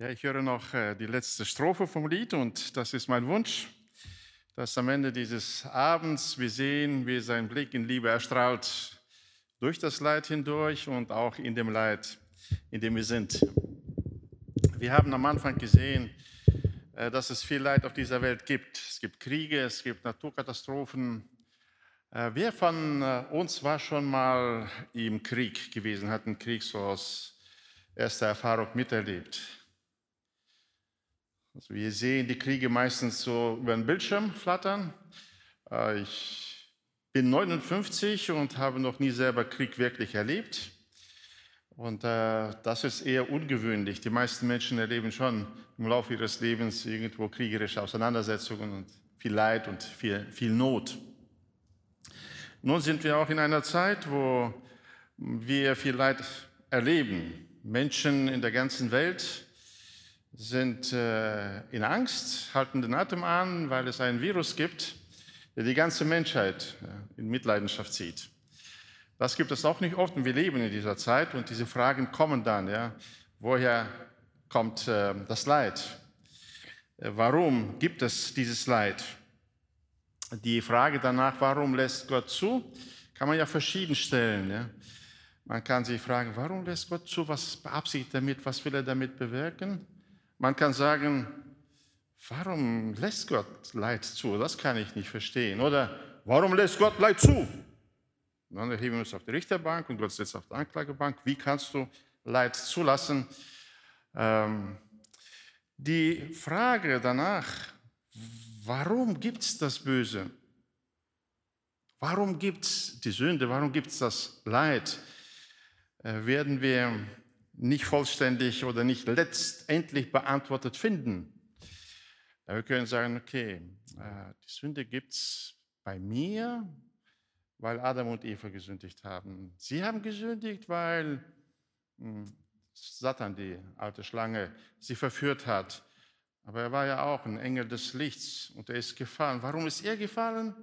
Ja, ich höre noch äh, die letzte Strophe vom Lied und das ist mein Wunsch, dass am Ende dieses Abends wir sehen, wie sein Blick in Liebe erstrahlt durch das Leid hindurch und auch in dem Leid, in dem wir sind. Wir haben am Anfang gesehen, äh, dass es viel Leid auf dieser Welt gibt. Es gibt Kriege, es gibt Naturkatastrophen. Äh, wer von uns war schon mal im Krieg gewesen, hat einen Krieg so aus erster Erfahrung miterlebt? Also wir sehen die Kriege meistens so über den Bildschirm flattern. Äh, ich bin 59 und habe noch nie selber Krieg wirklich erlebt. Und äh, das ist eher ungewöhnlich. Die meisten Menschen erleben schon im Laufe ihres Lebens irgendwo kriegerische Auseinandersetzungen und viel Leid und viel, viel Not. Nun sind wir auch in einer Zeit, wo wir viel Leid erleben. Menschen in der ganzen Welt sind äh, in Angst, halten den Atem an, weil es ein Virus gibt, der die ganze Menschheit in Mitleidenschaft zieht. Das gibt es auch nicht oft und wir leben in dieser Zeit und diese Fragen kommen dann. Ja, woher kommt äh, das Leid? Äh, warum gibt es dieses Leid? Die Frage danach, warum lässt Gott zu, kann man ja verschieden stellen. Ja. Man kann sich fragen, warum lässt Gott zu? Was beabsichtigt er damit? Was will er damit bewirken? Man kann sagen, warum lässt Gott Leid zu? Das kann ich nicht verstehen. Oder warum lässt Gott Leid zu? Dann erheben wir uns auf die Richterbank und Gott sitzt auf der Anklagebank. Wie kannst du Leid zulassen? Ähm, die Frage danach, warum gibt es das Böse? Warum gibt es die Sünde? Warum gibt es das Leid? Äh, werden wir nicht vollständig oder nicht letztendlich beantwortet finden. Wir können sagen, okay, äh, die Sünde gibt es bei mir, weil Adam und Eva gesündigt haben. Sie haben gesündigt, weil hm, Satan, die alte Schlange, sie verführt hat. Aber er war ja auch ein Engel des Lichts und er ist gefallen. Warum ist er gefallen?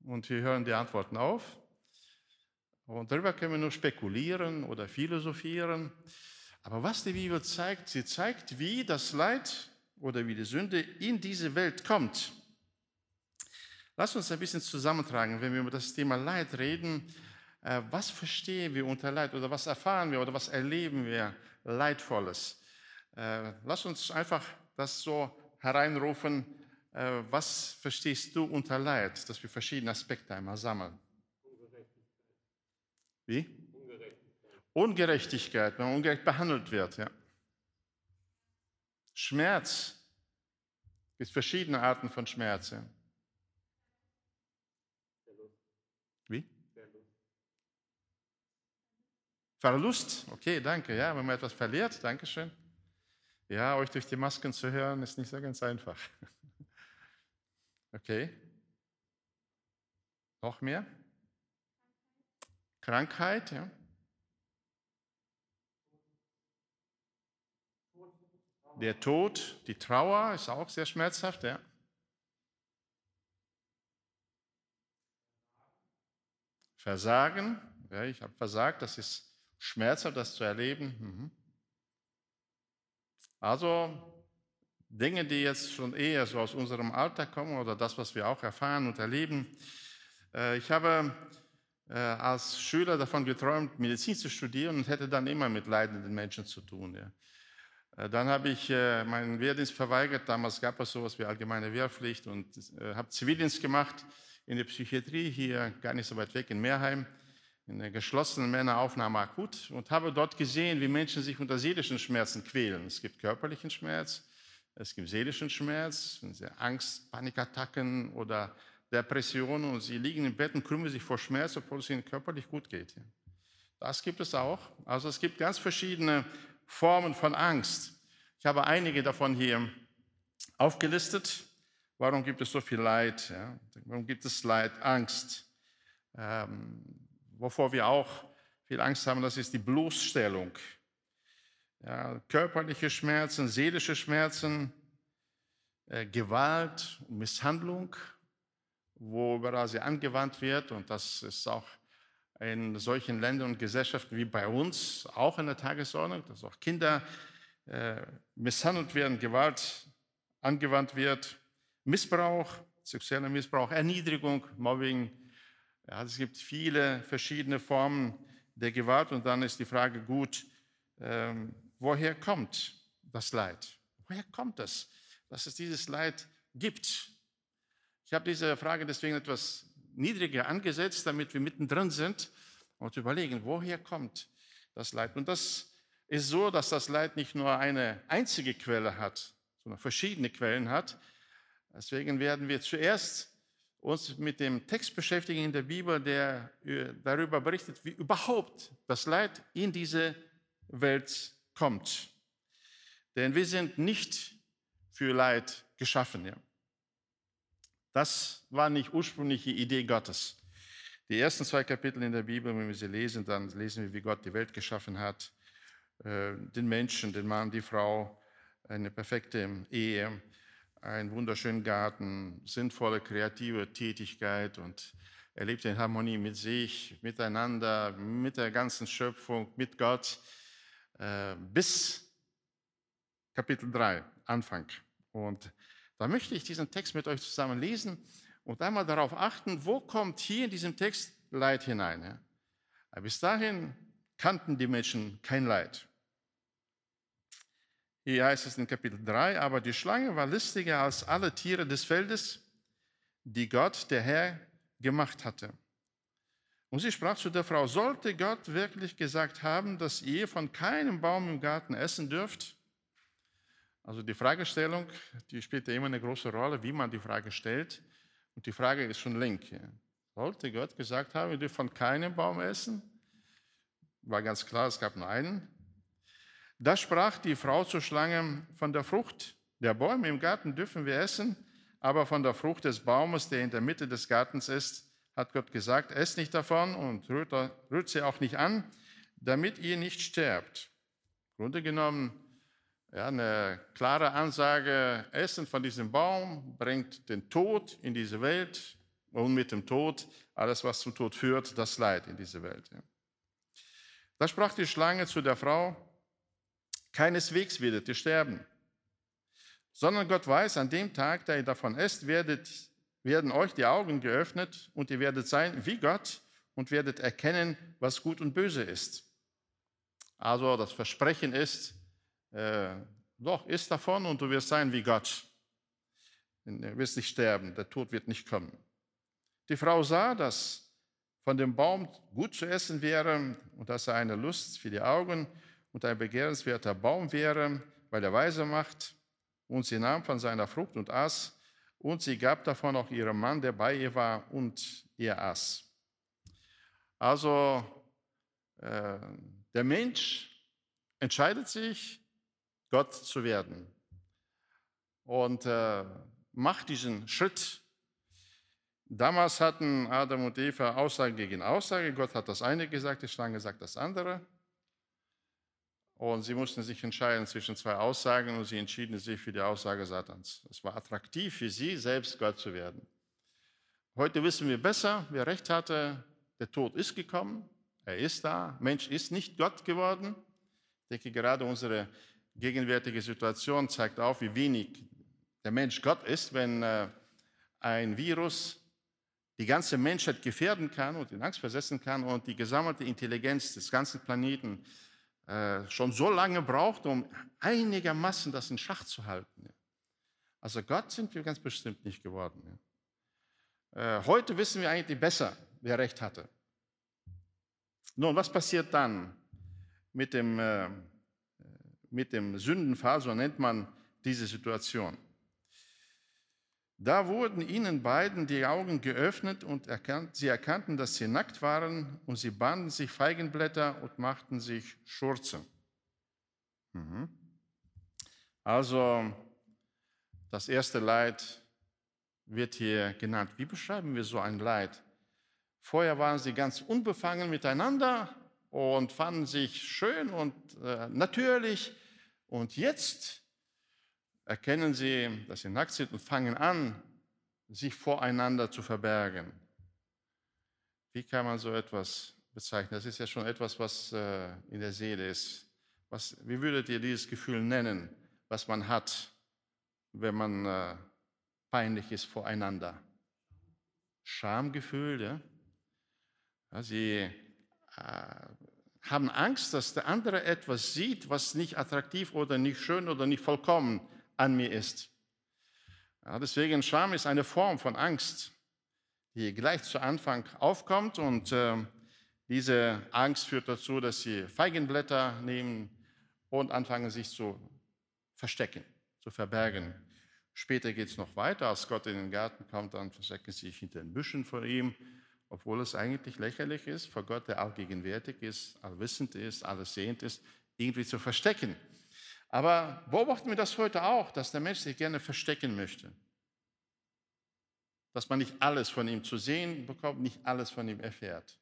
Und wir hören die Antworten auf. Und darüber können wir nur spekulieren oder philosophieren. Aber was die Bibel zeigt, sie zeigt, wie das Leid oder wie die Sünde in diese Welt kommt. Lass uns ein bisschen zusammentragen, wenn wir über das Thema Leid reden. Äh, was verstehen wir unter Leid oder was erfahren wir oder was erleben wir Leidvolles? Äh, lass uns einfach das so hereinrufen. Äh, was verstehst du unter Leid? Dass wir verschiedene Aspekte einmal sammeln. Wie? Ungerechtigkeit. Ungerechtigkeit, wenn man ungerecht behandelt wird. Ja. Schmerz. Es gibt verschiedene Arten von Schmerz. Ja. Wie? Verlust. Okay, danke. Ja, wenn man etwas verliert, danke schön. Ja, euch durch die Masken zu hören, ist nicht so ganz einfach. Okay. Noch mehr? Krankheit, ja. Der Tod, die Trauer ist auch sehr schmerzhaft, ja. Versagen, ja, ich habe versagt, das ist schmerzhaft, das zu erleben. Mhm. Also Dinge, die jetzt schon eher so aus unserem Alltag kommen oder das, was wir auch erfahren und erleben. Äh, ich habe äh, als Schüler davon geträumt, Medizin zu studieren und hätte dann immer mit leidenden Menschen zu tun. Ja. Äh, dann habe ich äh, meinen Wehrdienst verweigert. Damals gab es sowas wie allgemeine Wehrpflicht und habe Zivildienst gemacht in der Psychiatrie hier gar nicht so weit weg in Meerheim in der geschlossenen Männeraufnahme akut und habe dort gesehen, wie Menschen sich unter seelischen Schmerzen quälen. Es gibt körperlichen Schmerz, es gibt seelischen Schmerz, Angst, Panikattacken oder Depressionen und sie liegen im Bett und krümmen sich vor Schmerz, obwohl es ihnen körperlich gut geht. Das gibt es auch. Also es gibt ganz verschiedene Formen von Angst. Ich habe einige davon hier aufgelistet. Warum gibt es so viel Leid? Ja? Warum gibt es Leid, Angst? Ähm, wovor wir auch viel Angst haben, das ist die Bloßstellung. Ja, körperliche Schmerzen, seelische Schmerzen, äh, Gewalt, Misshandlung, wo überall sie angewandt wird. Und das ist auch in solchen Ländern und Gesellschaften wie bei uns auch in der Tagesordnung, dass auch Kinder äh, misshandelt werden, Gewalt angewandt wird, Missbrauch, sexueller Missbrauch, Erniedrigung, Mobbing. Ja, es gibt viele verschiedene Formen der Gewalt und dann ist die Frage gut, ähm, woher kommt das Leid? Woher kommt es, dass es dieses Leid gibt? Ich habe diese Frage deswegen etwas niedriger angesetzt, damit wir mittendrin sind und überlegen, woher kommt das Leid? Und das ist so, dass das Leid nicht nur eine einzige Quelle hat, sondern verschiedene Quellen hat. Deswegen werden wir zuerst uns mit dem Text beschäftigen in der Bibel, der darüber berichtet, wie überhaupt das Leid in diese Welt kommt. Denn wir sind nicht für Leid geschaffen. Ja. Das war nicht ursprüngliche Idee Gottes. Die ersten zwei Kapitel in der Bibel, wenn wir sie lesen, dann lesen wir, wie Gott die Welt geschaffen hat, äh, den Menschen, den Mann, die Frau, eine perfekte Ehe, einen wunderschönen Garten, sinnvolle kreative Tätigkeit und er lebt in Harmonie mit sich, miteinander, mit der ganzen Schöpfung, mit Gott, äh, bis Kapitel 3, Anfang. Und da möchte ich diesen Text mit euch zusammen lesen und einmal darauf achten, wo kommt hier in diesem Text Leid hinein. Bis dahin kannten die Menschen kein Leid. Hier heißt es in Kapitel 3, aber die Schlange war listiger als alle Tiere des Feldes, die Gott, der Herr, gemacht hatte. Und sie sprach zu der Frau, sollte Gott wirklich gesagt haben, dass ihr von keinem Baum im Garten essen dürft? Also die Fragestellung, die spielt ja immer eine große Rolle, wie man die Frage stellt. Und die Frage ist schon link. Sollte Gott gesagt haben, ihr dürft von keinem Baum essen? War ganz klar, es gab nur einen. Da sprach die Frau zur Schlange, von der Frucht der Bäume im Garten dürfen wir essen, aber von der Frucht des Baumes, der in der Mitte des Gartens ist, hat Gott gesagt, esst nicht davon und rührt, rührt sie auch nicht an, damit ihr nicht sterbt. Im Grunde genommen ja, eine klare Ansage, Essen von diesem Baum bringt den Tod in diese Welt und mit dem Tod alles, was zum Tod führt, das Leid in diese Welt. Da sprach die Schlange zu der Frau, keineswegs werdet ihr sterben, sondern Gott weiß, an dem Tag, da ihr davon esst, werdet, werden euch die Augen geöffnet und ihr werdet sein wie Gott und werdet erkennen, was gut und böse ist. Also das Versprechen ist, äh, doch, isst davon und du wirst sein wie Gott. Du wirst nicht sterben, der Tod wird nicht kommen. Die Frau sah, dass von dem Baum gut zu essen wäre und dass er eine Lust für die Augen und ein begehrenswerter Baum wäre, weil er weise macht. Und sie nahm von seiner Frucht und aß, und sie gab davon auch ihrem Mann, der bei ihr war, und ihr aß. Also äh, der Mensch entscheidet sich, Gott zu werden. Und äh, macht diesen Schritt. Damals hatten Adam und Eva Aussage gegen Aussage. Gott hat das eine gesagt, die Schlange sagt das andere. Und sie mussten sich entscheiden zwischen zwei Aussagen und sie entschieden sich für die Aussage Satans. Es war attraktiv für sie, selbst Gott zu werden. Heute wissen wir besser, wer recht hatte. Der Tod ist gekommen, er ist da. Mensch ist nicht Gott geworden. Ich denke, gerade unsere gegenwärtige Situation zeigt auf, wie wenig der Mensch Gott ist, wenn äh, ein Virus die ganze Menschheit gefährden kann und in Angst versetzen kann und die gesammelte Intelligenz des ganzen Planeten äh, schon so lange braucht, um einigermaßen das in Schach zu halten. Also Gott sind wir ganz bestimmt nicht geworden. Äh, heute wissen wir eigentlich besser, wer recht hatte. Nun, was passiert dann mit dem mit dem Sündenfall, so nennt man diese Situation. Da wurden ihnen beiden die Augen geöffnet und erkannt, sie erkannten, dass sie nackt waren und sie banden sich Feigenblätter und machten sich Schurze. Mhm. Also das erste Leid wird hier genannt. Wie beschreiben wir so ein Leid? Vorher waren sie ganz unbefangen miteinander und fanden sich schön und äh, natürlich. Und jetzt erkennen sie, dass sie nackt sind und fangen an, sich voreinander zu verbergen. Wie kann man so etwas bezeichnen. Das ist ja schon etwas, was äh, in der Seele ist. Was, wie würdet ihr dieses Gefühl nennen, was man hat, wenn man äh, peinlich ist voreinander? Schamgefühl, ja? ja sie äh, haben Angst, dass der andere etwas sieht, was nicht attraktiv oder nicht schön oder nicht vollkommen an mir ist. Ja, deswegen Scham ist eine Form von Angst, die gleich zu Anfang aufkommt und äh, diese Angst führt dazu, dass sie Feigenblätter nehmen und anfangen sich zu verstecken, zu verbergen. Später geht es noch weiter, als Gott in den Garten kommt, dann verstecken sie sich hinter den Büschen vor ihm, obwohl es eigentlich lächerlich ist, vor Gott, der allgegenwärtig ist, allwissend ist, alles sehend ist, irgendwie zu verstecken. Aber beobachten wir das heute auch, dass der Mensch sich gerne verstecken möchte. Dass man nicht alles von ihm zu sehen bekommt, nicht alles von ihm erfährt.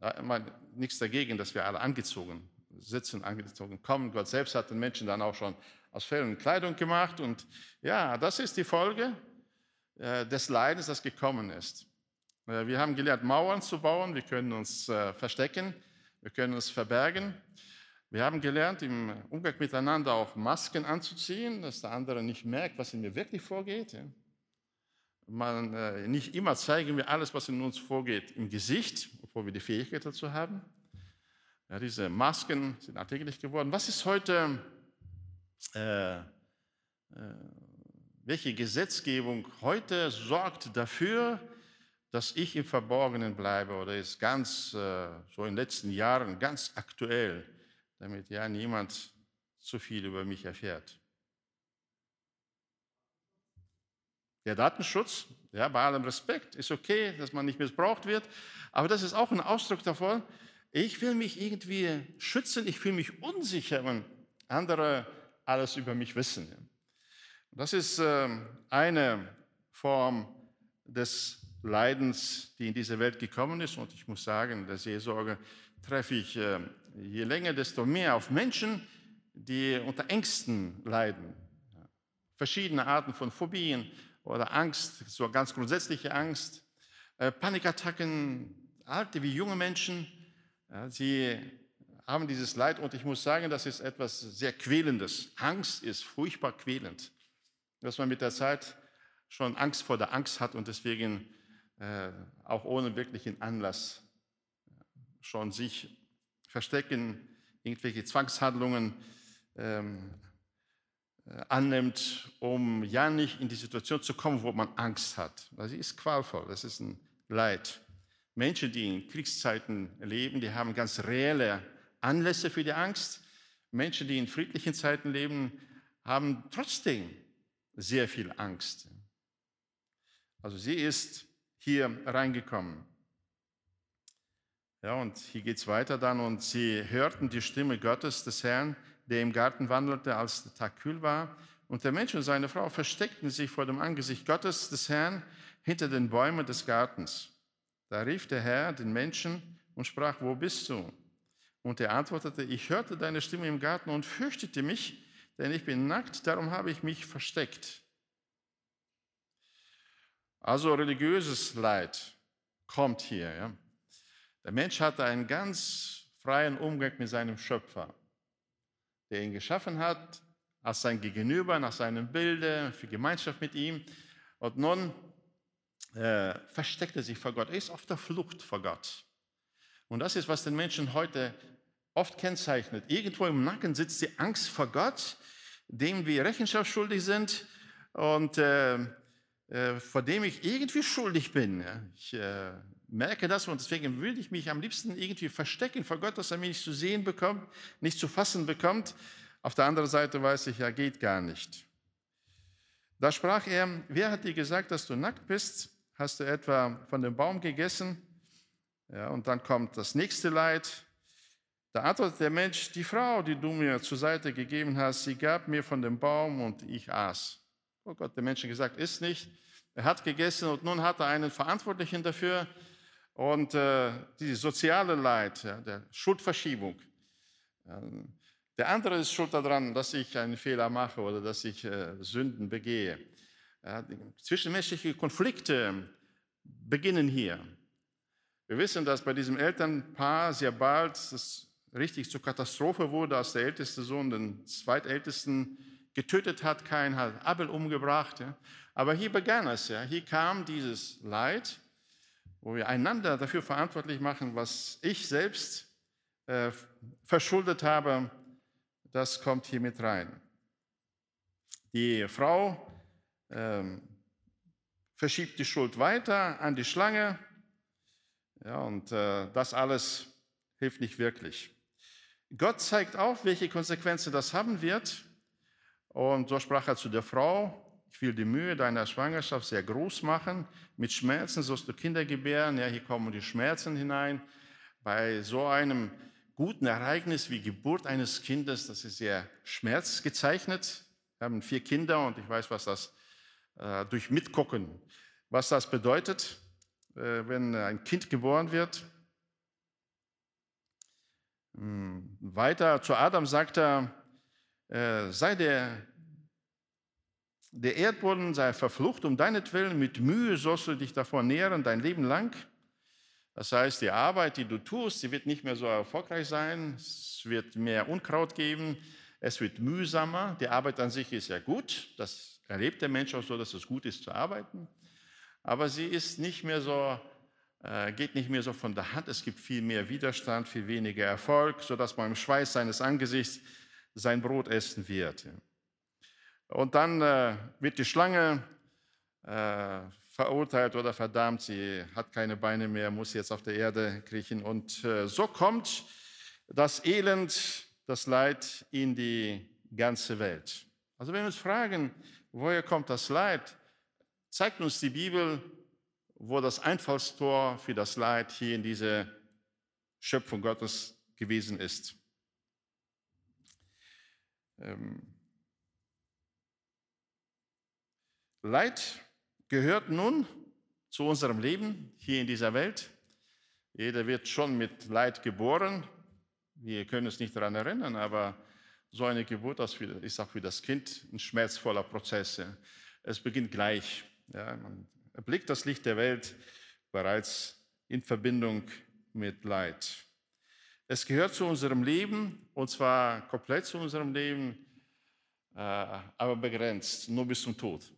Ja, meine, nichts dagegen, dass wir alle angezogen sitzen, angezogen kommen. Gott selbst hat den Menschen dann auch schon aus Fell Kleidung gemacht. Und ja, das ist die Folge äh, des Leidens, das gekommen ist. Äh, wir haben gelernt, Mauern zu bauen. Wir können uns äh, verstecken. Wir können uns verbergen. Wir haben gelernt, im Umgang miteinander auch Masken anzuziehen, dass der andere nicht merkt, was in mir wirklich vorgeht. Man, äh, nicht immer zeigen wir alles, was in uns vorgeht, im Gesicht, obwohl wir die Fähigkeit dazu haben. Ja, diese Masken sind alltäglich geworden. Was ist heute, äh, äh, welche Gesetzgebung heute sorgt dafür, dass ich im Verborgenen bleibe oder ist ganz, äh, so in den letzten Jahren ganz aktuell, damit ja niemand zu viel über mich erfährt? Der Datenschutz, ja, bei allem Respekt, ist okay, dass man nicht missbraucht wird, aber das ist auch ein Ausdruck davon, ich will mich irgendwie schützen, ich fühle mich unsicher, wenn andere alles über mich wissen. Das ist ähm, eine Form des Leidens, die in diese Welt gekommen ist. Und ich muss sagen, in der Seelsorge treffe ich ähm, je länger, desto mehr auf Menschen, die unter Ängsten leiden. Verschiedene Arten von Phobien, oder Angst, so ganz grundsätzliche Angst, äh, Panikattacken, alte wie junge Menschen, sie haben dieses Leid und ich muss sagen, das ist etwas sehr Quälendes. Angst ist furchtbar quälend, dass man mit der Zeit schon Angst vor der Angst hat und deswegen äh, auch ohne wirklichen Anlass schon sich verstecken, irgendwelche Zwangshandlungen ähm, äh, annimmt, um ja nicht in die Situation zu kommen, wo man Angst hat. Sie ist qualvoll, das ist ein Leid. Menschen, die in Kriegszeiten leben, die haben ganz reelle Anlässe für die Angst. Menschen, die in friedlichen Zeiten leben, haben trotzdem sehr viel Angst. Also sie ist hier reingekommen. Ja, und hier geht es weiter dann. Und sie hörten die Stimme Gottes, des Herrn, der im Garten wandelte, als der Tag kühl war. Und der Mensch und seine Frau versteckten sich vor dem Angesicht Gottes des Herrn hinter den Bäumen des Gartens. Da rief der Herr den Menschen und sprach, wo bist du? Und er antwortete, ich hörte deine Stimme im Garten und fürchtete mich, denn ich bin nackt, darum habe ich mich versteckt. Also religiöses Leid kommt hier. Ja. Der Mensch hatte einen ganz freien Umgang mit seinem Schöpfer der ihn geschaffen hat, als sein Gegenüber, nach seinem Bilde, für Gemeinschaft mit ihm. Und nun äh, versteckt er sich vor Gott. Er ist auf der Flucht vor Gott. Und das ist, was den Menschen heute oft kennzeichnet. Irgendwo im Nacken sitzt die Angst vor Gott, dem wir Rechenschaft schuldig sind und äh, äh, vor dem ich irgendwie schuldig bin. Ich äh, merke das und deswegen würde ich mich am liebsten irgendwie verstecken vor Gott, dass er mich nicht zu sehen bekommt, nicht zu fassen bekommt. Auf der anderen Seite weiß ich, ja, geht gar nicht. Da sprach er, wer hat dir gesagt, dass du nackt bist? Hast du etwa von dem Baum gegessen? Ja, und dann kommt das nächste Leid. Da antwortet der Mensch, die Frau, die du mir zur Seite gegeben hast, sie gab mir von dem Baum und ich aß. Oh Gott, der Mensch gesagt, ist nicht. Er hat gegessen und nun hat er einen Verantwortlichen dafür, und äh, die soziale Leid, ja, der Schuldverschiebung. Ähm, der andere ist schuld daran, dass ich einen Fehler mache oder dass ich äh, Sünden begehe. Ja, zwischenmenschliche Konflikte beginnen hier. Wir wissen, dass bei diesem Elternpaar sehr bald es richtig zur Katastrophe wurde, als der älteste Sohn den zweitältesten getötet hat. Kein hat Abel umgebracht. Ja. Aber hier begann es. Ja. Hier kam dieses Leid, wo wir einander dafür verantwortlich machen, was ich selbst äh, verschuldet habe. Das kommt hier mit rein. Die Frau ähm, verschiebt die Schuld weiter an die Schlange. Ja, und äh, das alles hilft nicht wirklich. Gott zeigt auf, welche Konsequenzen das haben wird. Und so sprach er zu der Frau, ich will die Mühe deiner Schwangerschaft sehr groß machen. Mit Schmerzen sollst du Kinder gebären. Ja, hier kommen die Schmerzen hinein. Bei so einem guten Ereignis wie Geburt eines Kindes, das ist sehr schmerzgezeichnet. Wir haben vier Kinder und ich weiß, was das äh, durch Mitgucken, was das bedeutet, äh, wenn ein Kind geboren wird. Hm, weiter zu Adam sagt er, äh, sei der, der Erdboden sei verflucht um deinetwillen, mit Mühe sollst du dich davor nähren, dein Leben lang. Das heißt, die Arbeit, die du tust, sie wird nicht mehr so erfolgreich sein, es wird mehr Unkraut geben, es wird mühsamer. Die Arbeit an sich ist ja gut, das erlebt der Mensch auch so, dass es gut ist zu arbeiten, aber sie ist nicht mehr so äh, geht nicht mehr so von der Hand. Es gibt viel mehr Widerstand, viel weniger Erfolg, sodass man im Schweiß seines Angesichts sein Brot essen wird. Und dann äh, wird die Schlange äh, verurteilt oder verdammt. Sie hat keine Beine mehr, muss jetzt auf der Erde kriechen. Und äh, so kommt das Elend, das Leid in die ganze Welt. Also wenn wir uns fragen, woher kommt das Leid, zeigt uns die Bibel wo das Einfallstor für das Leid hier in diese Schöpfung Gottes gewesen ist. Ähm Leid gehört nun zu unserem Leben hier in dieser Welt. Jeder wird schon mit Leid geboren. Wir können uns nicht daran erinnern, aber so eine Geburt ist auch für das Kind ein schmerzvoller Prozess. Es beginnt gleich. Ja, man erblickt das Licht der Welt bereits in Verbindung mit Leid. Es gehört zu unserem Leben, und zwar komplett zu unserem Leben, äh, aber begrenzt, nur bis zum Tod.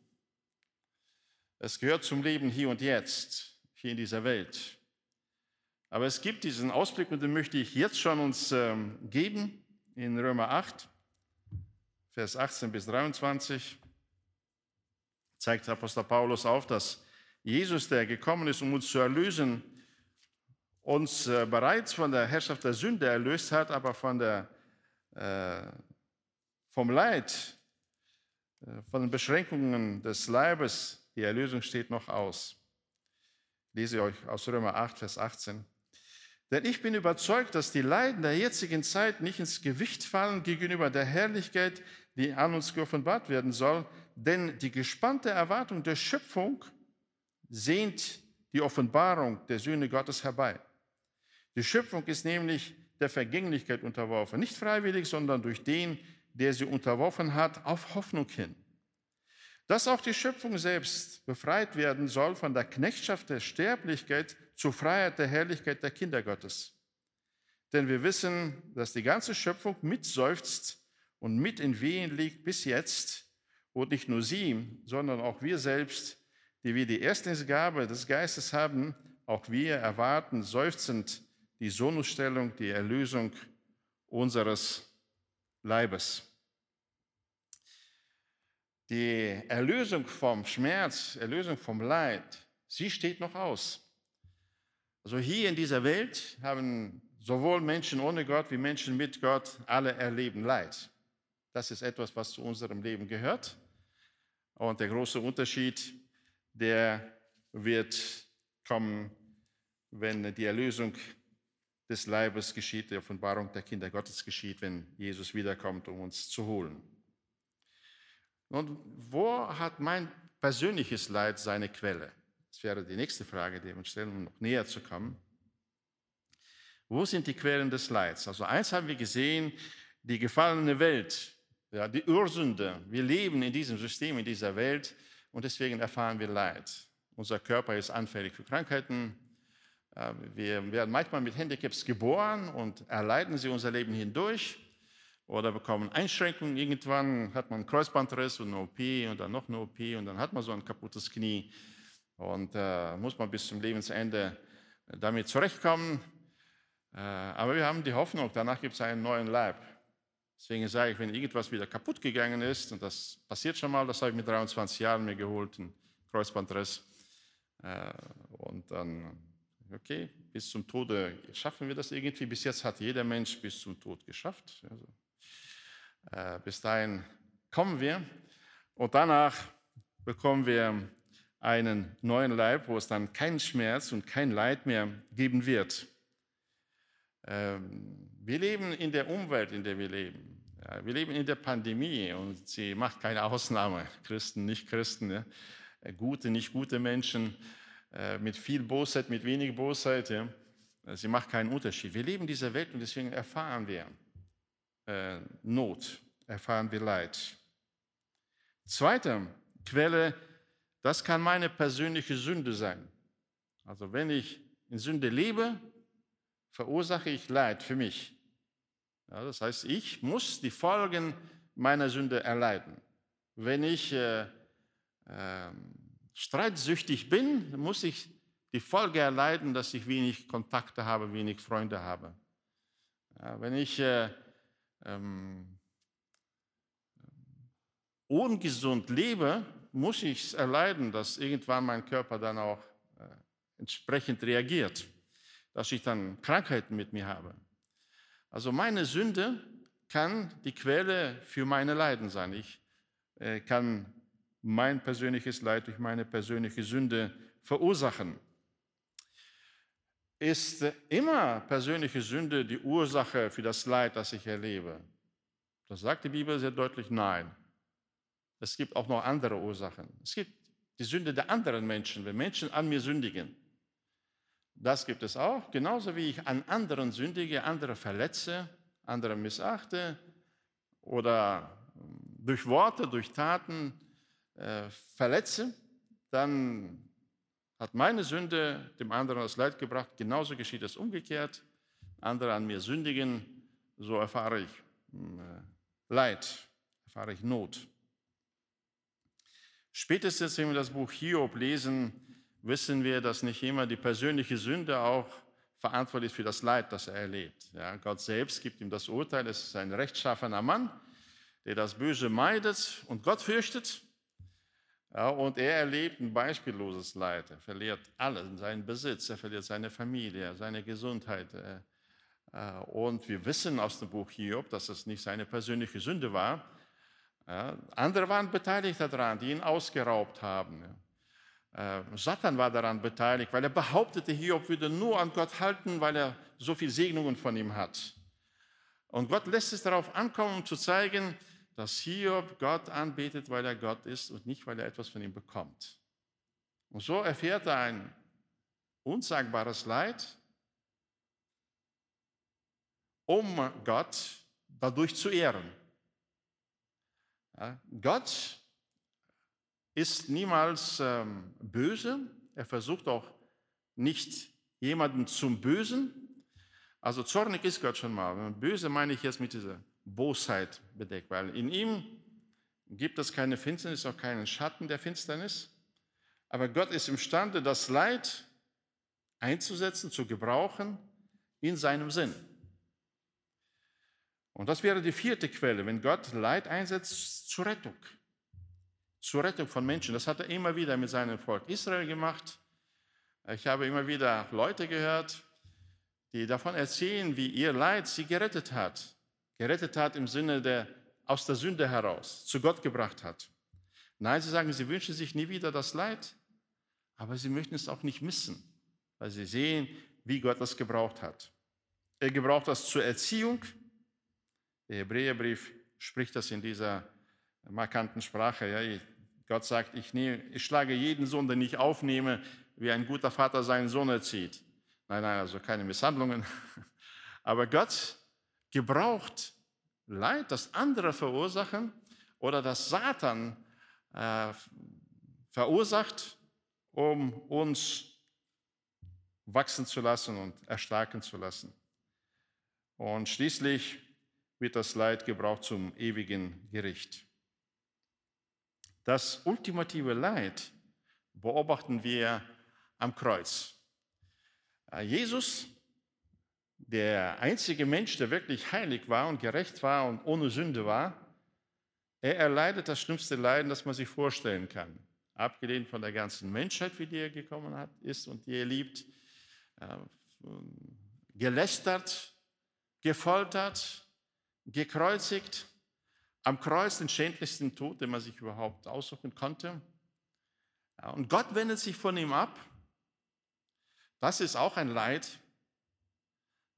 Es gehört zum Leben hier und jetzt, hier in dieser Welt. Aber es gibt diesen Ausblick, und den möchte ich jetzt schon uns ähm, geben, in Römer 8, Vers 18 bis 23 zeigt Apostel Paulus auf, dass Jesus, der gekommen ist, um uns zu erlösen, uns äh, bereits von der Herrschaft der Sünde erlöst hat, aber von der, äh, vom Leid, äh, von den Beschränkungen des Leibes, die Erlösung steht noch aus. Lese ich euch aus Römer 8, Vers 18. Denn ich bin überzeugt, dass die Leiden der jetzigen Zeit nicht ins Gewicht fallen gegenüber der Herrlichkeit, die an uns geoffenbart werden soll. Denn die gespannte Erwartung der Schöpfung sehnt die Offenbarung der Söhne Gottes herbei. Die Schöpfung ist nämlich der Vergänglichkeit unterworfen, nicht freiwillig, sondern durch den, der sie unterworfen hat, auf Hoffnung hin. Dass auch die Schöpfung selbst befreit werden soll von der Knechtschaft der Sterblichkeit zur Freiheit der Herrlichkeit der Kinder Gottes. Denn wir wissen, dass die ganze Schöpfung mitseufzt und mit in Wehen liegt bis jetzt. Und nicht nur sie, sondern auch wir selbst, die wir die Erstlingsgabe des Geistes haben, auch wir erwarten seufzend die Sohnausstellung, die Erlösung unseres Leibes. Die Erlösung vom Schmerz, Erlösung vom Leid, sie steht noch aus. Also hier in dieser Welt haben sowohl Menschen ohne Gott wie Menschen mit Gott alle erleben Leid. Das ist etwas, was zu unserem Leben gehört. Und der große Unterschied, der wird kommen, wenn die Erlösung des Leibes geschieht, die Offenbarung der Kinder Gottes geschieht, wenn Jesus wiederkommt, um uns zu holen. Und wo hat mein persönliches Leid seine Quelle? Das wäre die nächste Frage, die wir uns stellen, um noch näher zu kommen. Wo sind die Quellen des Leids? Also eins haben wir gesehen, die gefallene Welt, ja, die Ursünde. Wir leben in diesem System, in dieser Welt und deswegen erfahren wir Leid. Unser Körper ist anfällig für Krankheiten, wir werden manchmal mit Handicaps geboren und erleiden sie unser Leben hindurch oder bekommen Einschränkungen. Irgendwann hat man einen Kreuzbandriss und eine OP und dann noch eine OP und dann hat man so ein kaputtes Knie und äh, muss man bis zum Lebensende damit zurechtkommen. Äh, aber wir haben die Hoffnung, danach gibt es einen neuen Leib. Deswegen sage ich, wenn irgendwas wieder kaputt gegangen ist, und das passiert schon mal, das habe ich mit 23 Jahren mir geholt, ein Kreuzbandriss, äh, und dann, okay, bis zum Tode schaffen wir das irgendwie. Bis jetzt hat jeder Mensch bis zum Tod geschafft. Also, äh, bis dahin kommen wir. Und danach bekommen wir einen neuen Leib, wo es dann keinen Schmerz und kein Leid mehr geben wird. Ähm, wir leben in der Umwelt, in der wir leben. Wir leben in der Pandemie und sie macht keine Ausnahme. Christen, nicht Christen, ja. gute, nicht gute Menschen, mit viel Bosheit, mit wenig Bosheit. Ja. Sie macht keinen Unterschied. Wir leben in dieser Welt und deswegen erfahren wir äh, Not, erfahren wir Leid. Zweite Quelle, das kann meine persönliche Sünde sein. Also wenn ich in Sünde lebe, verursache ich Leid für mich. Ja, das heißt, ich muss die Folgen meiner Sünde erleiden. Wenn ich äh, äh, streitsüchtig bin, muss ich die Folge erleiden, dass ich wenig Kontakte habe, wenig Freunde habe. Ja, wenn ich äh, ähm, ungesund lebe, muss ich es erleiden, dass irgendwann mein Körper dann auch äh, entsprechend reagiert dass ich dann Krankheiten mit mir habe. Also meine Sünde kann die Quelle für meine Leiden sein. Ich äh, kann mein persönliches Leid durch meine persönliche Sünde verursachen. Ist immer persönliche Sünde die Ursache für das Leid, das ich erlebe? Das sagt die Bibel sehr deutlich, nein. Es gibt auch noch andere Ursachen. Es gibt die Sünde der anderen Menschen, wenn Menschen an mir sündigen. Das gibt es auch, genauso wie ich an anderen sündige, andere verletze, andere missachte oder durch Worte, durch Taten äh, verletze, dann hat meine Sünde dem anderen das Leid gebracht. Genauso geschieht es umgekehrt. Andere an mir sündigen, so erfahre ich äh, Leid, erfahre ich Not. Spätestens, wenn wir das Buch Hiob lesen, wissen wir, dass nicht immer die persönliche Sünde auch verantwortlich für das Leid, das er erlebt. Ja, Gott selbst gibt ihm das Urteil, es ist ein rechtschaffener Mann, der das Böse meidet und Gott fürchtet. Ja, und er erlebt ein beispielloses Leid. Er verliert alles, seinen Besitz, er verliert seine Familie, seine Gesundheit. Äh, äh, und wir wissen aus dem Buch Hiob, dass es nicht seine persönliche Sünde war. Andere waren beteiligt daran, die ihn ausgeraubt haben. Äh, Satan war daran beteiligt, weil er behauptete, Hiob würde nur an Gott halten, weil er so viel Segnungen von ihm hat. Und Gott lässt es darauf ankommen, um zu zeigen, dass Hiob Gott anbetet, weil er Gott ist und nicht, weil er etwas von ihm bekommt. Und so erfährt er ein unsagbares Leid, um Gott dadurch zu ehren. Ja, Gott ist niemals ähm, böse. Er versucht auch nicht jemanden zum Bösen. Also zornig ist Gott schon mal. Böse meine ich jetzt mit dieser Bosheit bedeckt, weil in ihm gibt es keine Finsternis, auch keinen Schatten der Finsternis. Aber Gott ist imstande, das Leid einzusetzen, zu gebrauchen in seinem Sinn. Und das wäre die vierte Quelle, wenn Gott Leid einsetzt zur Rettung zur Rettung von Menschen. Das hat er immer wieder mit seinem Volk Israel gemacht. Ich habe immer wieder Leute gehört, die davon erzählen, wie ihr Leid sie gerettet hat. Gerettet hat im Sinne der aus der Sünde heraus, zu Gott gebracht hat. Nein, sie sagen, sie wünschen sich nie wieder das Leid, aber sie möchten es auch nicht missen, weil sie sehen, wie Gott das gebraucht hat. Er gebraucht das zur Erziehung. Der Hebräerbrief spricht das in dieser markanten Sprache. Ja. Gott sagt, ich, nehme, ich schlage jeden Sohn, den ich aufnehme, wie ein guter Vater seinen Sohn erzieht. Nein, nein, also keine Misshandlungen. Aber Gott gebraucht Leid, das andere verursachen oder das Satan äh, verursacht, um uns wachsen zu lassen und erstarken zu lassen. Und schließlich wird das Leid gebraucht zum ewigen Gericht. Das ultimative Leid beobachten wir am Kreuz. Äh, Jesus, der einzige Mensch, der wirklich heilig war und gerecht war und ohne Sünde war, er erleidet das schlimmste Leiden, das man sich vorstellen kann. Abgelehnt von der ganzen Menschheit, wie die er gekommen hat, ist und die er liebt. Äh, gelästert, gefoltert, gekreuzigt, am Kreuz den schändlichsten Tod, den man sich überhaupt aussuchen konnte. Und Gott wendet sich von ihm ab. Das ist auch ein Leid.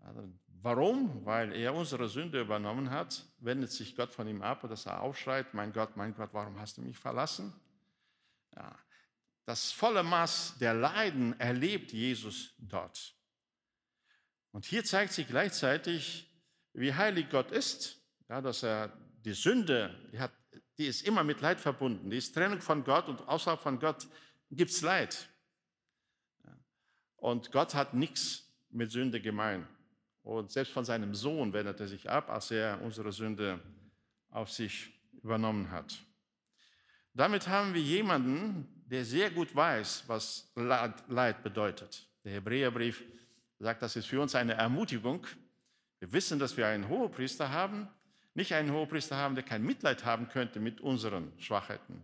Also, warum? Weil er unsere Sünde übernommen hat, wendet sich Gott von ihm ab, dass er aufschreit, mein Gott, mein Gott, warum hast du mich verlassen? Ja, das volle Maß der Leiden erlebt Jesus dort. Und hier zeigt sich gleichzeitig, wie heilig Gott ist, ja, dass er die Sünde, die, hat, die ist immer mit Leid verbunden. Die ist Trennung von Gott und außerhalb von Gott gibt es Leid. Und Gott hat nichts mit Sünde gemein. Und selbst von seinem Sohn wendet er sich ab, als er unsere Sünde auf sich übernommen hat. Damit haben wir jemanden, der sehr gut weiß, was Leid bedeutet. Der Hebräerbrief sagt, das ist für uns eine Ermutigung. Wir wissen, dass wir einen Hohepriester haben, nicht einen Hohepriester haben, der kein Mitleid haben könnte mit unseren Schwachheiten,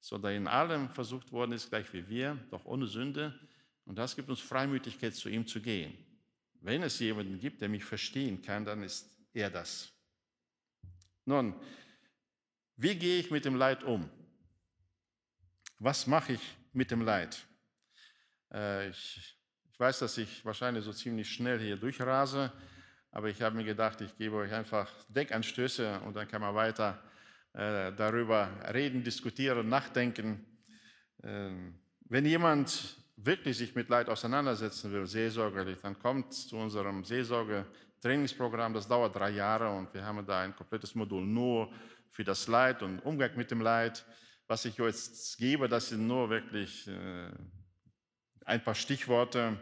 sondern in allem versucht worden ist, gleich wie wir, doch ohne Sünde. Und das gibt uns Freimütigkeit, zu ihm zu gehen. Wenn es jemanden gibt, der mich verstehen kann, dann ist er das. Nun, wie gehe ich mit dem Leid um? Was mache ich mit dem Leid? Äh, ich, ich weiß, dass ich wahrscheinlich so ziemlich schnell hier durchrase. Aber ich habe mir gedacht, ich gebe euch einfach Denkanstöße und dann kann man weiter äh, darüber reden, diskutieren, nachdenken. Ähm, wenn jemand wirklich sich mit Leid auseinandersetzen will, seelsorgerlich, dann kommt zu unserem Seelsorge-Trainingsprogramm. Das dauert drei Jahre und wir haben da ein komplettes Modul nur für das Leid und Umgang mit dem Leid. Was ich jetzt gebe, das sind nur wirklich äh, ein paar Stichworte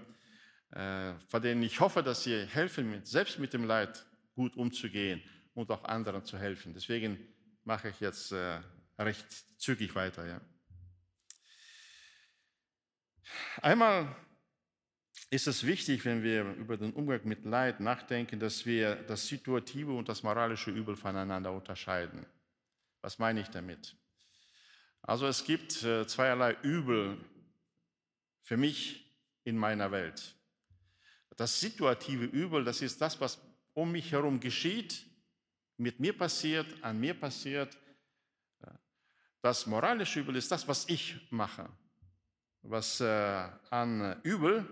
äh, von denen ich hoffe, dass sie helfen, selbst mit dem Leid gut umzugehen und auch anderen zu helfen. Deswegen mache ich jetzt äh, recht zügig weiter. Ja. Einmal ist es wichtig, wenn wir über den Umgang mit Leid nachdenken, dass wir das situative und das moralische Übel voneinander unterscheiden. Was meine ich damit? Also es gibt äh, zweierlei Übel für mich in meiner Welt. Das situative Übel, das ist das, was um mich herum geschieht, mit mir passiert, an mir passiert. Das moralische Übel ist das, was ich mache, was äh, an Übel,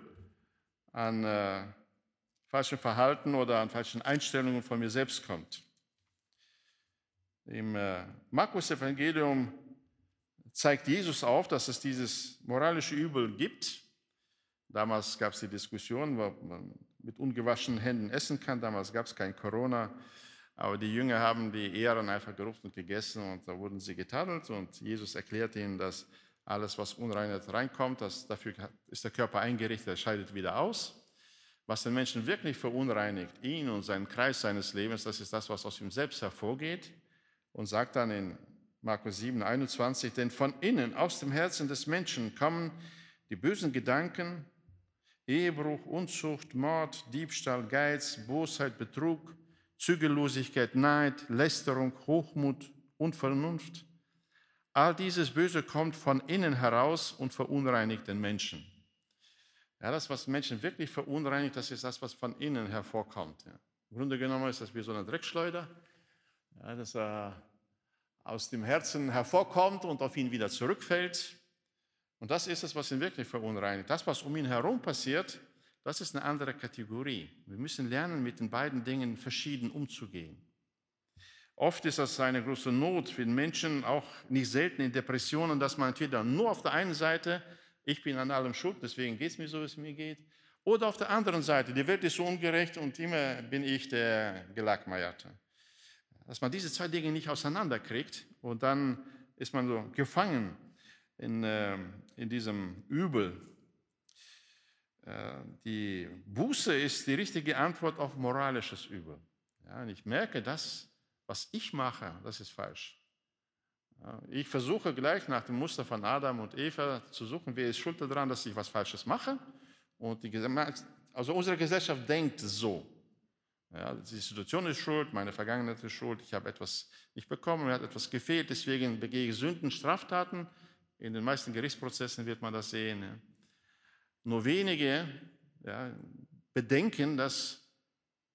an äh, falschem Verhalten oder an falschen Einstellungen von mir selbst kommt. Im äh, Markus-Evangelium zeigt Jesus auf, dass es dieses moralische Übel gibt Damals gab es die Diskussion, ob man mit ungewaschenen Händen essen kann. Damals gab es kein Corona. Aber die Jünger haben die Ehren einfach gerupft und gegessen und da wurden sie getadelt. Und Jesus erklärt ihnen, dass alles, was Unreinheit reinkommt, das, dafür ist der Körper eingerichtet, er scheidet wieder aus. Was den Menschen wirklich verunreinigt, ihn und seinen Kreis seines Lebens, das ist das, was aus ihm selbst hervorgeht. Und sagt dann in Markus 7, 21, denn von innen, aus dem Herzen des Menschen kommen die bösen Gedanken, Ehebruch, Unzucht, Mord, Diebstahl, Geiz, Bosheit, Betrug, Zügellosigkeit, Neid, Lästerung, Hochmut, Unvernunft. All dieses Böse kommt von innen heraus und verunreinigt den Menschen. Ja, das, was Menschen wirklich verunreinigt, das ist das, was von innen hervorkommt. Ja. Im Grunde genommen ist das wie so eine Dreckschleuder, ja, das äh, aus dem Herzen hervorkommt und auf ihn wieder zurückfällt. Und das ist es, was ihn wirklich verunreinigt. Das, was um ihn herum passiert, das ist eine andere Kategorie. Wir müssen lernen, mit den beiden Dingen verschieden umzugehen. Oft ist das eine große Not für den Menschen, auch nicht selten in Depressionen, dass man entweder nur auf der einen Seite, ich bin an allem schuld, deswegen geht es mir so, wie es mir geht, oder auf der anderen Seite, die Welt ist so ungerecht und immer bin ich der Gelackmeierte. Dass man diese zwei Dinge nicht auseinanderkriegt und dann ist man so gefangen in, ähm, in diesem Übel. die Buße ist die richtige Antwort auf moralisches Übel. Ja, und ich merke, das, was ich mache, das ist falsch. Ich versuche gleich nach dem Muster von Adam und Eva zu suchen, wer ist schuld daran, dass ich was Falsches mache. Und die, also unsere Gesellschaft denkt so. Ja, die Situation ist schuld, meine Vergangenheit ist schuld, ich habe etwas nicht bekommen, mir hat etwas gefehlt, deswegen begehe ich Sünden, Straftaten. In den meisten Gerichtsprozessen wird man das sehen. Nur wenige ja, bedenken, dass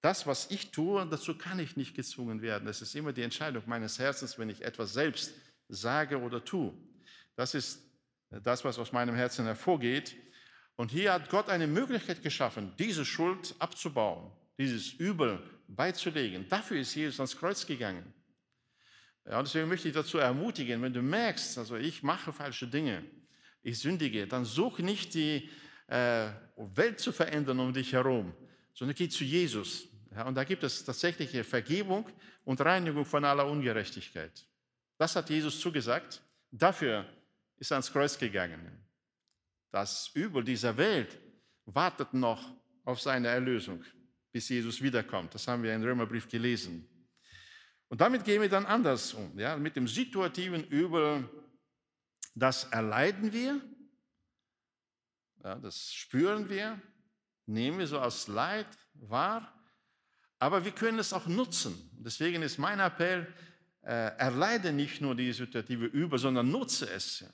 das, was ich tue, dazu kann ich nicht gezwungen werden. Das ist immer die Entscheidung meines Herzens, wenn ich etwas selbst sage oder tue. Das ist das, was aus meinem Herzen hervorgeht. Und hier hat Gott eine Möglichkeit geschaffen, diese Schuld abzubauen dieses Übel beizulegen. Dafür ist Jesus ans Kreuz gegangen. Ja, deswegen möchte ich dazu ermutigen, wenn du merkst, also ich mache falsche Dinge, ich sündige, dann such nicht die äh, Welt zu verändern um dich herum, sondern geh zu Jesus. Ja, und da gibt es tatsächliche Vergebung und Reinigung von aller Ungerechtigkeit. Das hat Jesus zugesagt. Dafür ist er ans Kreuz gegangen. Das Übel dieser Welt wartet noch auf seine Erlösung bis Jesus wiederkommt. Das haben wir im Römerbrief gelesen. Und damit gehen wir dann anders um. Ja? Mit dem situativen Übel, das erleiden wir, ja, das spüren wir, nehmen wir so als Leid wahr, aber wir können es auch nutzen. Deswegen ist mein Appell, äh, erleide nicht nur die situative Übel, sondern nutze es.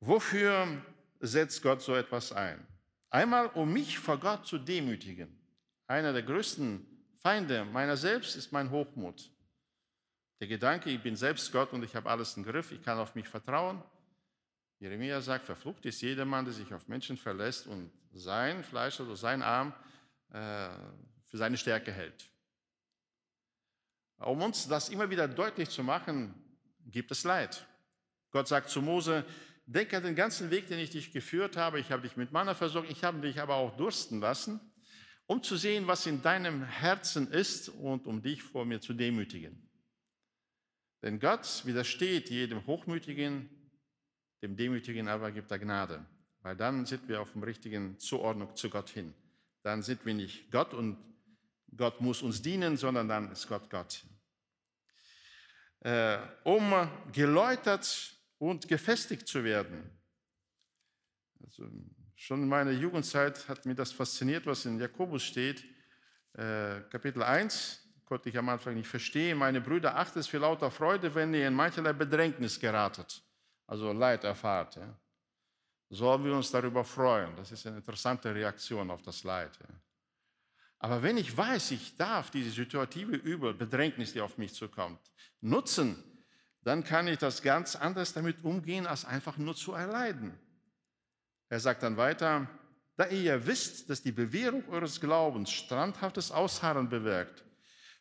Wofür setzt Gott so etwas ein? Einmal, um mich vor Gott zu demütigen. Einer der größten Feinde meiner selbst ist mein Hochmut. Der Gedanke, ich bin selbst Gott und ich habe alles im Griff, ich kann auf mich vertrauen. Jeremia sagt, verflucht ist jedermann, der sich auf Menschen verlässt und sein Fleisch oder sein Arm äh, für seine Stärke hält. Um uns das immer wieder deutlich zu machen, gibt es Leid. Gott sagt zu Mose, Denk an den ganzen Weg, den ich dich geführt habe. Ich habe dich mit Manna versorgt, ich habe dich aber auch dursten lassen, um zu sehen, was in deinem Herzen ist und um dich vor mir zu demütigen. Denn Gott widersteht jedem Hochmütigen, dem Demütigen aber gibt er Gnade. Weil dann sind wir auf dem richtigen Zuordnung zu Gott hin. Dann sind wir nicht Gott und Gott muss uns dienen, sondern dann ist Gott Gott. Äh, um geläutert und gefestigt zu werden. Also schon in meiner Jugendzeit hat mich das fasziniert, was in Jakobus steht. Äh, Kapitel 1 konnte ich am Anfang nicht verstehen. Meine Brüder, achtet es für lauter Freude, wenn ihr in mancherlei Bedrängnis geratet, also Leid erfahrt. Sollen wir uns darüber freuen? Das ist eine interessante Reaktion auf das Leid. Aber wenn ich weiß, ich darf diese situative Übel, Bedrängnis, die auf mich zukommt, nutzen, dann kann ich das ganz anders damit umgehen, als einfach nur zu erleiden. Er sagt dann weiter, da ihr ja wisst, dass die Bewährung eures Glaubens standhaftes Ausharren bewirkt.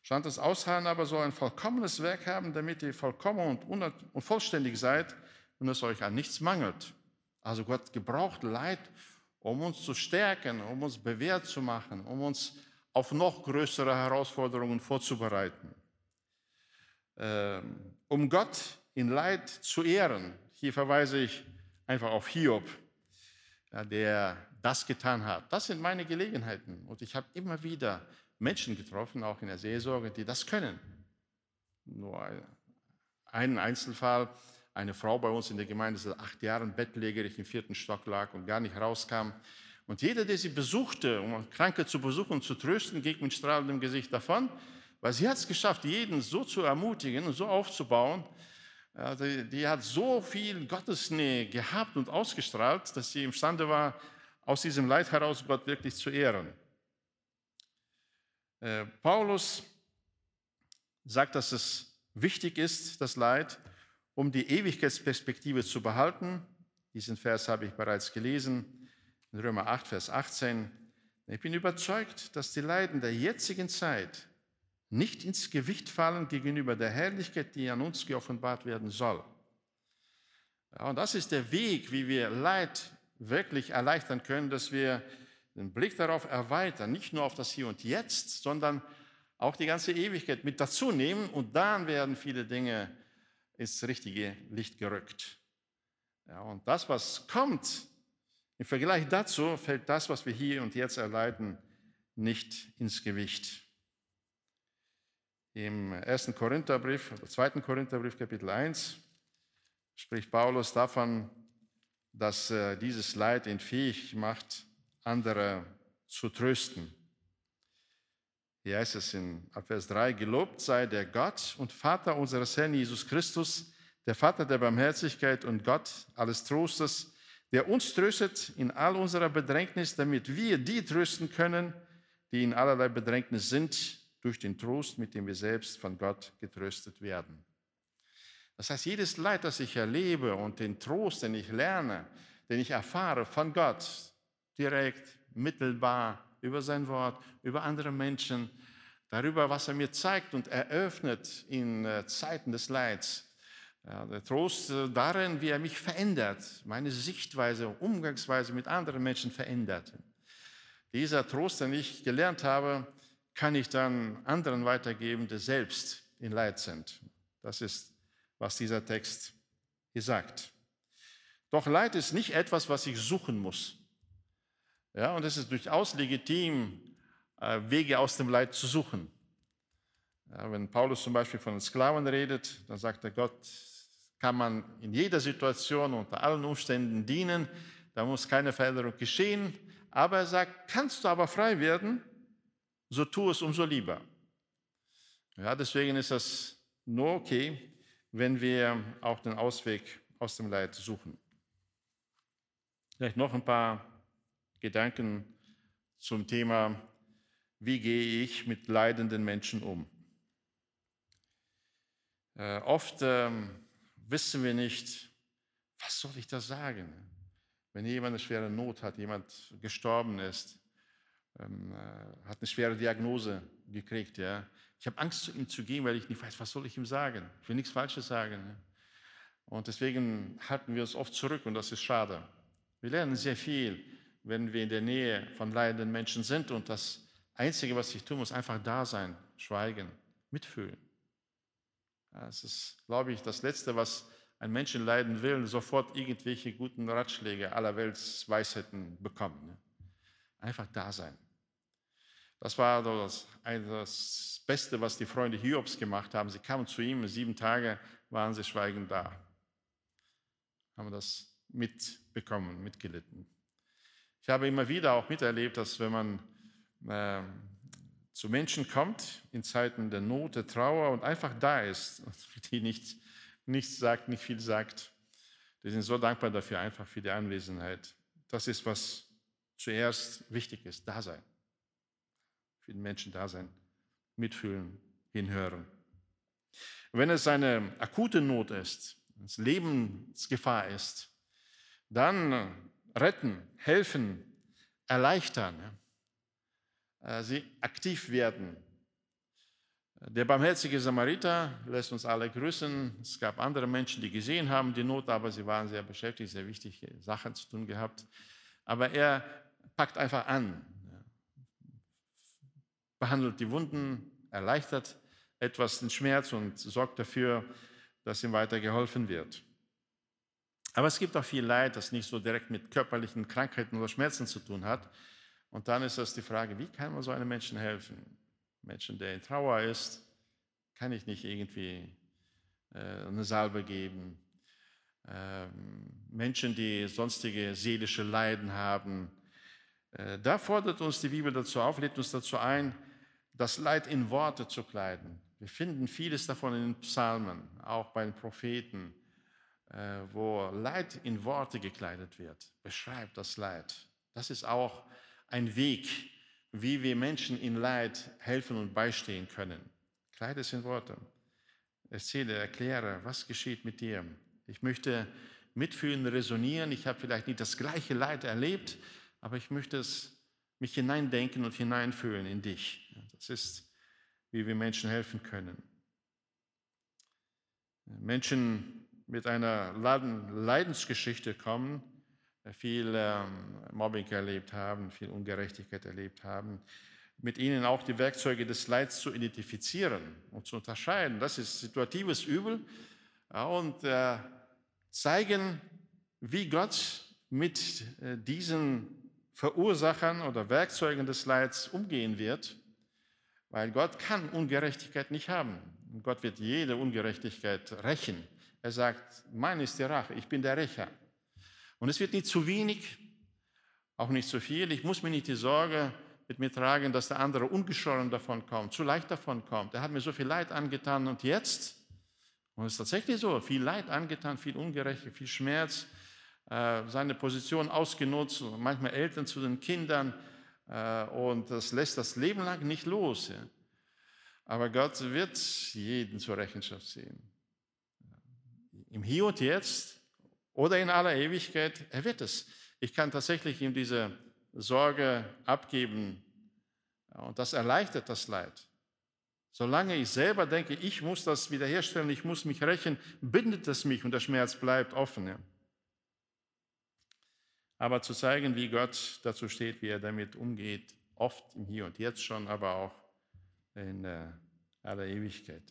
Standhaftes Ausharren aber soll ein vollkommenes Werk haben, damit ihr vollkommen und, vollständig seid und es euch an nichts mangelt. Also Gott gebraucht Leid, um uns zu stärken, um uns bewährt zu machen, um uns auf noch größere Herausforderungen vorzubereiten. Ähm, um Gott in Leid zu ehren. Hier verweise ich einfach auf Hiob, der das getan hat. Das sind meine Gelegenheiten. Und ich habe immer wieder Menschen getroffen, auch in der Seelsorge, die das können. Nur einen Einzelfall, eine Frau bei uns in der Gemeinde, seit acht Jahren bettlägerig im vierten Stock lag und gar nicht rauskam. Und jeder, der sie besuchte, um Kranke zu besuchen und zu trösten, ging mit strahlendem Gesicht davon. Weil sie hat es geschafft, jeden so zu ermutigen und so aufzubauen. Die, die hat so viel Gottesnähe gehabt und ausgestrahlt, dass sie imstande war, aus diesem Leid heraus Gott wirklich zu ehren. Äh, Paulus sagt, dass es wichtig ist, das Leid, um die Ewigkeitsperspektive zu behalten. Diesen Vers habe ich bereits gelesen, in Römer 8, Vers 18. Ich bin überzeugt, dass die Leiden der jetzigen Zeit nicht ins Gewicht fallen gegenüber der Herrlichkeit, die an uns geoffenbart werden soll. Ja, und das ist der Weg, wie wir Leid wirklich erleichtern können, dass wir den Blick darauf erweitern, nicht nur auf das Hier und Jetzt, sondern auch die ganze Ewigkeit mit dazu nehmen und dann werden viele Dinge ins richtige Licht gerückt. Ja, und das, was kommt, Im Vergleich dazu fällt das, was wir hier und jetzt erleiden, nicht ins Gewicht. Im ersten Korintherbrief, zweiten Korintherbrief, Kapitel 1, spricht Paulus davon, dass dieses Leid ihn fähig macht, andere zu trösten. Hier heißt es in Vers 3, gelobt sei der Gott und Vater unseres Herrn Jesus Christus, der Vater der Barmherzigkeit und Gott alles Trostes, der uns tröstet in all unserer Bedrängnis, damit wir die trösten können, die in allerlei Bedrängnis sind, durch den Trost, mit dem wir selbst von Gott getröstet werden. Das heißt, jedes Leid, das ich erlebe und den Trost, den ich lerne, den ich erfahre von Gott, direkt, mittelbar, über sein Wort, über andere Menschen, darüber, was er mir zeigt und eröffnet in äh, Zeiten des Leids. Ja, der Trost äh, darin, wie er mich verändert, meine Sichtweise, Umgangsweise mit anderen Menschen verändert. Dieser Trost, den ich gelernt habe, kann ich dann anderen weitergeben, die selbst in Leid sind. Das ist, was dieser Text hier sagt. Doch Leid ist nicht etwas, was ich suchen muss. Ja, und es ist durchaus legitim, äh, Wege aus dem Leid zu suchen. Ja, wenn Paulus zum Beispiel von den Sklaven redet, dann sagt er, Gott kann man in jeder Situation unter allen Umständen dienen, da muss keine Veränderung geschehen. Aber er sagt, kannst du aber frei werden, so tu es umso lieber. Ja, deswegen ist das nur okay, wenn wir auch den Ausweg aus dem Leid suchen. Vielleicht noch ein paar Gedanken zum Thema, wie gehe ich mit leidenden Menschen um. Äh, oft ähm, wissen wir nicht, was soll ich da sagen? Wenn jemand eine schwere Not hat, jemand gestorben ist, ähm, äh, hat eine schwere Diagnose gekriegt, ja. Ich habe Angst, zu ihm zu gehen, weil ich nicht weiß, was soll ich ihm sagen? Ich will nichts Falsches sagen. Ja? Und deswegen halten wir uns oft zurück und das ist schade. Wir lernen sehr viel wenn wir in der Nähe von leidenden Menschen sind. Und das Einzige, was ich tun muss, einfach da sein, schweigen, mitfühlen. Das ist, glaube ich, das Letzte, was ein Mensch leiden will, sofort irgendwelche guten Ratschläge aller Weltsweisheiten bekommen. Ne? Einfach da sein. Das war das, das Beste, was die Freunde Hiobs gemacht haben. Sie kamen zu ihm, sieben Tage waren sie schweigend da. Haben das mitbekommen, mitgelitten. Ich habe immer wieder auch miterlebt, dass wenn man äh, zu Menschen kommt in Zeiten der Not, der Trauer und einfach da ist, die nicht, nichts sagt, nicht viel sagt, die sind so dankbar dafür, einfach für die Anwesenheit. Das ist, was zuerst wichtig ist, da sein. Für den Menschen da sein, mitfühlen, hinhören. Wenn es eine akute Not ist, es Lebensgefahr ist, dann retten, helfen, erleichtern, sie aktiv werden. Der barmherzige Samariter lässt uns alle grüßen. Es gab andere Menschen, die gesehen haben die Not, aber sie waren sehr beschäftigt, sehr wichtige Sachen zu tun gehabt. Aber er packt einfach an, behandelt die Wunden, erleichtert etwas den Schmerz und sorgt dafür, dass ihm weiter geholfen wird. Aber es gibt auch viel Leid, das nicht so direkt mit körperlichen Krankheiten oder Schmerzen zu tun hat. Und dann ist das die Frage, wie kann man so einem Menschen helfen? Menschen, der in Trauer ist, kann ich nicht irgendwie äh, eine Salbe geben. Ähm, Menschen, die sonstige seelische Leiden haben. Äh, da fordert uns die Bibel dazu auf, lädt uns dazu ein, das Leid in Worte zu kleiden. Wir finden vieles davon in den Psalmen, auch bei den Propheten. Äh, wo Leid in Worte gekleidet wird, beschreibt das Leid. Das ist auch ein Weg, wie wir Menschen in Leid helfen und beistehen können. Kleide es in Worte. Erzähle, erkläre, was geschieht mit dir. Ich möchte mitfühlen, resonieren. Ich habe vielleicht nicht das gleiche Leid erlebt, aber ich möchte es mich hineindenken und hineinfühlen in dich. Das ist, wie wir Menschen helfen können. Menschen mit einer Leidensgeschichte kommen, viel ähm, Mobbing erlebt haben, viel Ungerechtigkeit erlebt haben, mit ihnen auch die Werkzeuge des Leids zu identifizieren und zu unterscheiden. Das ist situatives Übel und äh, zeigen, wie Gott mit äh, diesen Verursachern oder Werkzeugen des Leids umgehen wird, weil Gott kann Ungerechtigkeit nicht haben. Gott wird jede Ungerechtigkeit rächen. Er sagt, mein ist die Rache, ich bin der Rächer. Und es wird nicht zu wenig, auch nicht zu viel. Ich muss mir nicht die Sorge mit mir tragen, dass der andere ungeschoren davon kommt, zu leicht davon kommt. Er hat mir so viel Leid angetan und jetzt, und es ist tatsächlich so, viel Leid angetan, viel Ungerechtigkeit, viel Schmerz, äh, seine Position ausgenutzt, manchmal Eltern zu den Kindern äh, und das lässt das Leben lang nicht los. Aber Gott wird jeden zur Rechenschaft ziehen. Im Hier und Jetzt oder in aller Ewigkeit, er wird es. Ich kann tatsächlich ihm diese Sorge abgeben und das erleichtert das Leid. Solange ich selber denke, ich muss das wiederherstellen, ich muss mich rächen, bindet es mich und der Schmerz bleibt offen. Aber zu zeigen, wie Gott dazu steht, wie er damit umgeht, oft im Hier und Jetzt schon, aber auch in äh, aller Ewigkeit.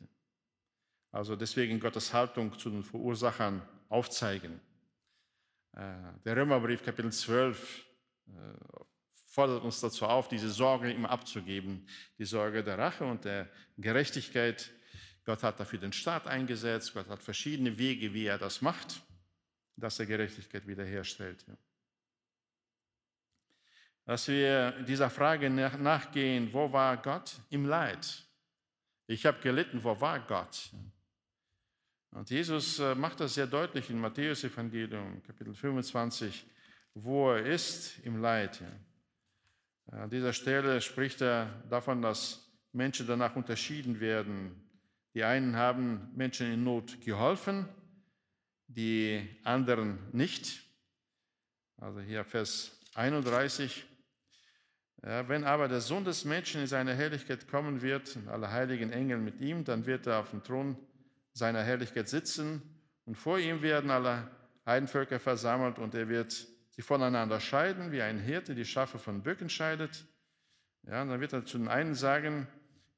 Also deswegen Gottes Haltung zu den Verursachern aufzeigen. Äh, der Römerbrief Kapitel 12 äh, fordert uns dazu auf, diese Sorge ihm abzugeben, die Sorge der Rache und der Gerechtigkeit. Gott hat dafür den Staat eingesetzt, Gott hat verschiedene Wege, wie er das macht, dass er Gerechtigkeit wiederherstellt. Dass wir dieser Frage nachgehen, wo war Gott im Leid? Ich habe gelitten, wo war Gott? Und Jesus äh, macht das sehr deutlich in Matthäus Evangelium, Kapitel 25, wo er ist im Leid. An dieser Stelle spricht er davon, dass Menschen danach unterschieden werden. Die einen haben Menschen in Not geholfen, die anderen nicht. Also hier Vers 31. Ja, wenn aber der Sohn des Menschen in seine Herrlichkeit kommen wird alle heiligen Engel mit ihm, dann wird er auf dem Thron seiner Herrlichkeit sitzen und vor ihm werden alle Heidenvölker versammelt und er wird sie voneinander scheiden, wie ein Hirte die Schafe von Böcken scheidet. Ja, und dann wird er zu den einen sagen,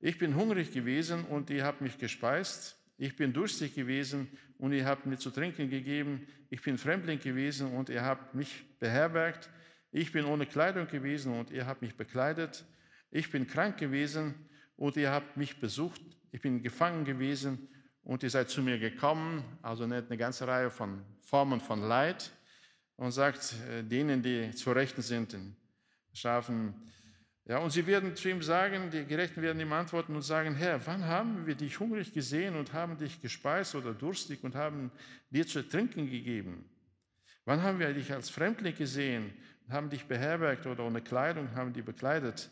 ich bin hungrig gewesen und ihr habt mich gespeist. Ich bin durstig gewesen und ihr habt mir zu trinken gegeben. Ich bin Fremdling gewesen und ihr habt mich beherbergt. Ich bin ohne Kleidung gewesen und ihr habt mich bekleidet. Ich bin krank gewesen und ihr habt mich besucht. Ich bin gefangen gewesen und ihr seid zu mir gekommen. Also nennt eine ganze Reihe von Formen von Leid und sagt äh, denen, die zu Rechten sind, den Schafen, ja, und sie werden zu ihm sagen, die Gerechten werden ihm antworten und sagen, Herr, wann haben wir dich hungrig gesehen und haben dich gespeist oder durstig und haben dir zu trinken gegeben? Wann haben wir dich als Fremdling gesehen haben dich beherbergt oder ohne Kleidung haben die bekleidet.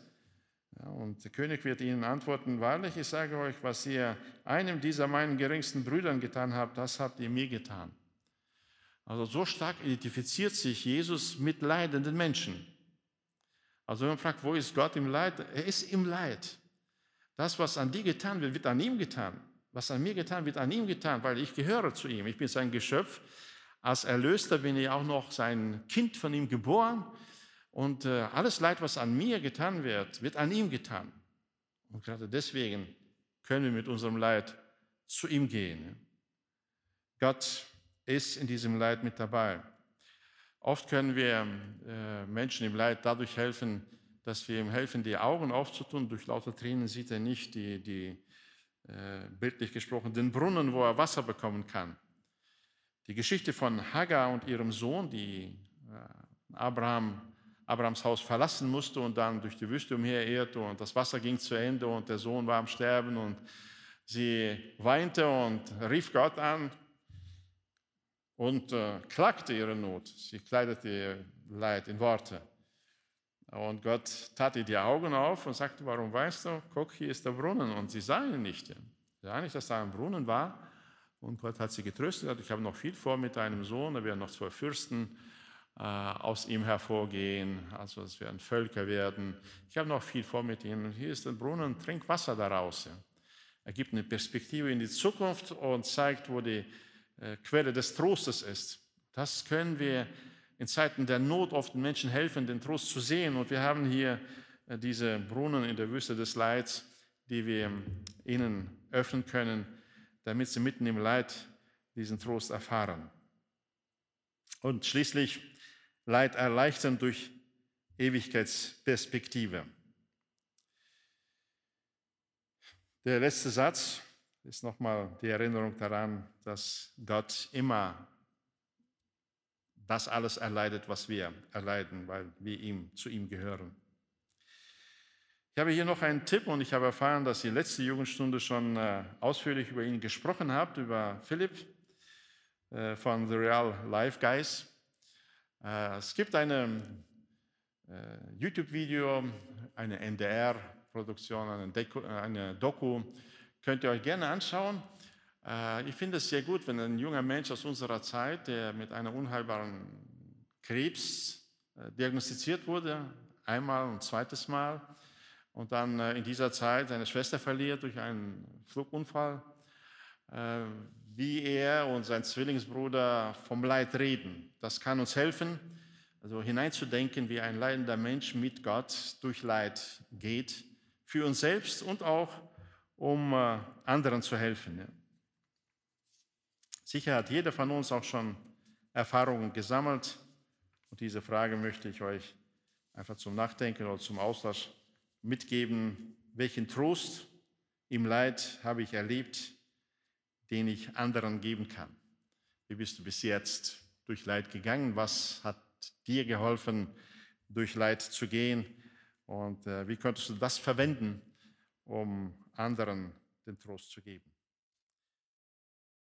Ja, und der König wird ihnen antworten, wahrlich, ich sage euch, was ihr einem dieser meinen geringsten Brüdern getan habt, das habt ihr mir getan. Also so stark identifiziert sich Jesus mit leidenden Menschen. Also wenn man fragt, wo ist Gott im Leid? Er ist im Leid. Das, was an dir getan wird, wird an ihm getan. Was an mir getan wird, an ihm getan, weil ich gehöre zu ihm. Ich bin sein Geschöpf. Als Erlöster bin ich auch noch sein Kind von ihm geboren. Und äh, alles Leid, was an mir getan wird, wird an ihm getan. Und gerade deswegen können wir mit unserem Leid zu ihm gehen. Gott ist in diesem Leid mit dabei. Oft können wir äh, Menschen im Leid dadurch helfen, dass wir ihm helfen, die Augen aufzutun. Durch lauter Tränen sieht er nicht die, die äh, bildlich gesprochen, den Brunnen, wo er Wasser bekommen kann. Die Geschichte von Hagar und ihrem Sohn, die Abraham, Abrahams Haus verlassen musste und dann durch die Wüste umherirrte und das Wasser ging zu Ende und der Sohn war am Sterben und sie weinte und rief Gott an und äh, klagte ihre Not. Sie kleidete ihr Leid in Worte. Und Gott tat ihr die Augen auf und sagte, warum weißt du, guck, hier ist der Brunnen. Und sie sah ihn nicht. Sie sah nicht, dass da ein Brunnen war. Und Gott hat sie getröstet. Ich habe noch viel vor mit deinem Sohn. Da werden noch zwei Fürsten aus ihm hervorgehen. Also es werden Völker werden. Ich habe noch viel vor mit ihm. Hier ist der Brunnen, trink Wasser daraus. Er gibt eine Perspektive in die Zukunft und zeigt, wo die äh, Quelle des Trostes ist. Das können wir in Zeiten der Not oft den Menschen helfen, den Trost zu sehen. Und wir haben hier äh, diese Brunnen in der Wüste des Leids, die wir ihnen öffnen können damit sie mitten im Leid diesen Trost erfahren. Und schließlich Leid erleichtern durch Ewigkeitsperspektive. Der letzte Satz ist nochmal die Erinnerung daran, dass Gott immer das alles erleidet, was wir erleiden, weil wir ihm, zu ihm gehören. Ich habe hier noch einen Tipp und ich habe erfahren, dass ihr letzte Jugendstunde schon äh, ausführlich über ihn gesprochen habt, über Philipp äh, von The Real Life Guys. Äh, es gibt eine YouTube-Video, eine NDR-Produktion, eine, eine Doku, könnt ihr euch gerne anschauen. Ich finde es sehr gut, wenn ein junger Mensch aus unserer Zeit, der mit einer unheilbaren Krebs diagnostiziert wurde, einmal und zweites Mal, und dann äh, in dieser Zeit seine Schwester verliert durch einen Flugunfall, äh, wie er und sein Zwillingsbruder vom Leid reden. Das kann uns helfen, also hineinzudenken, wie ein leidender Mensch mit Gott durch Leid geht, für uns selbst und auch um äh, anderen zu helfen. Sicher hat jeder von uns auch schon Erfahrungen gesammelt und diese Frage möchte ich euch einfach zum Nachdenken oder zum Austausch mitgeben, welchen Trost im Leid habe ich erlebt, den ich anderen geben kann. Wie bist du bis jetzt durch Leid gegangen? Was hat dir geholfen, durch Leid zu gehen? Und äh, wie könntest du das verwenden, um anderen den Trost zu geben?